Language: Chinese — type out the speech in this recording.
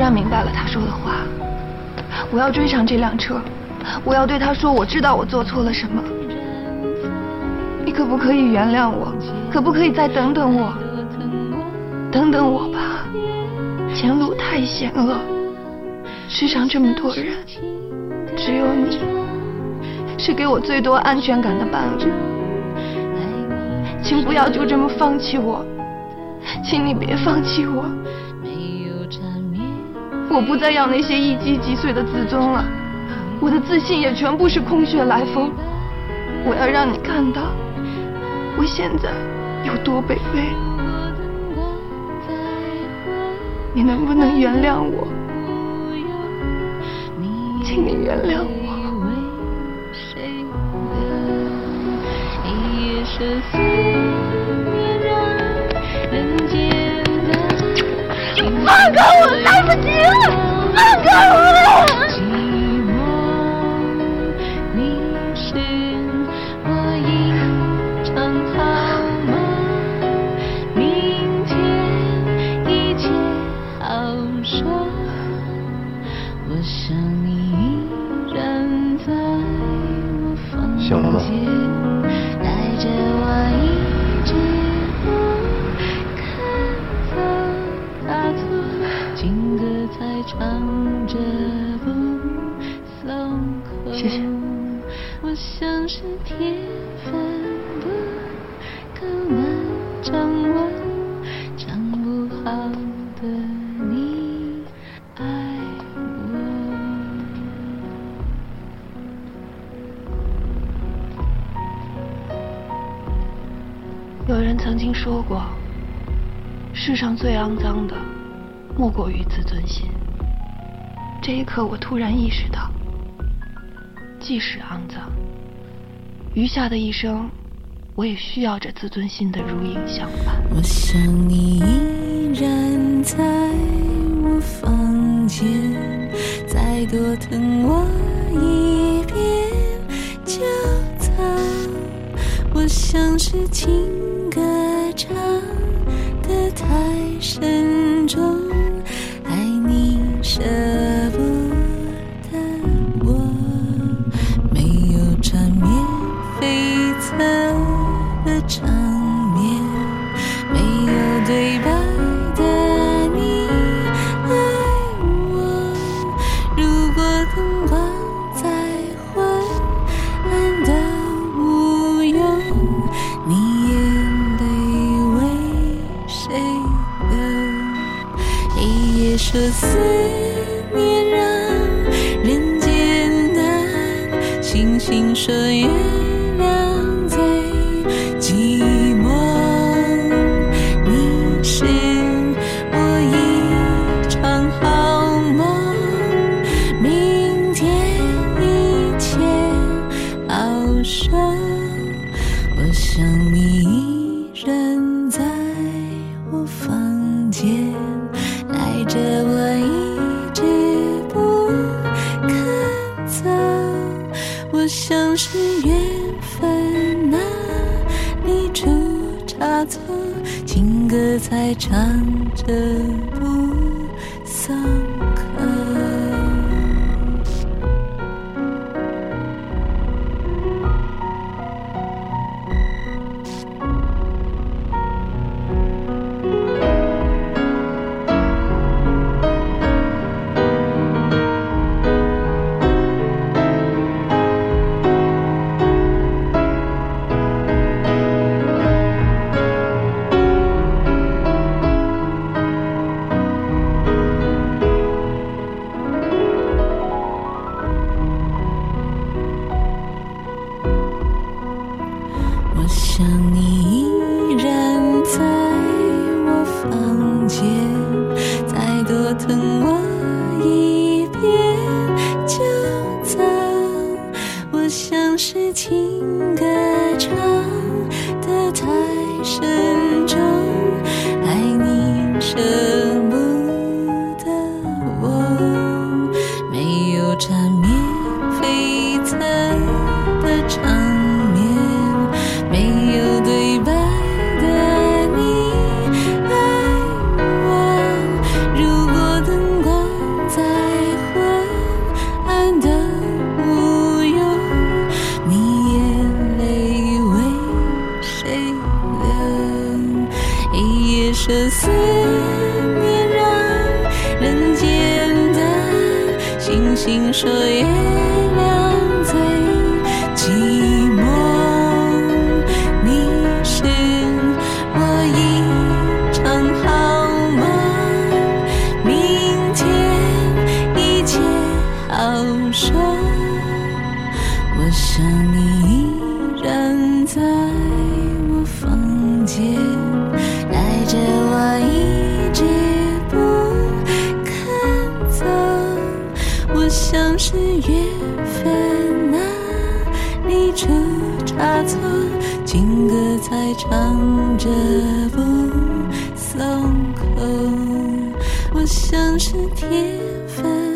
突然明白了他说的话，我要追上这辆车，我要对他说，我知道我做错了什么。你可不可以原谅我？可不可以再等等我？等等我吧，前路太险恶，世上这么多人，只有你是给我最多安全感的伴侣。请不要就这么放弃我，请你别放弃我。我不再要那些一击即碎的自尊了，我的自信也全部是空穴来风。我要让你看到，我现在有多卑微。你能不能原谅我？请你原谅我。你放开我，来不及了！有人曾经说过，世上最肮脏的，莫过于自尊心。这一刻，我突然意识到，即使肮脏，余下的一生，我也需要这自尊心的如影相伴。我想你依然在我房间，再多疼我一遍就走。我像是情说思念让人艰难，星星说月亮最寂寞。你是我一场好梦，明天一切好说。我想你像是缘分啊，你出差错，情歌在唱着。想你依然在我房间，再多疼我一遍就走。我像是情歌唱得太深重，爱你舍不得我，没有缠思念让人间的星星说月亮最寂寞。你是我一场好梦，明天一切好说。我想你依然在我房间，带着是缘分啊，你出差错，情歌才唱着不松口。我像是铁粉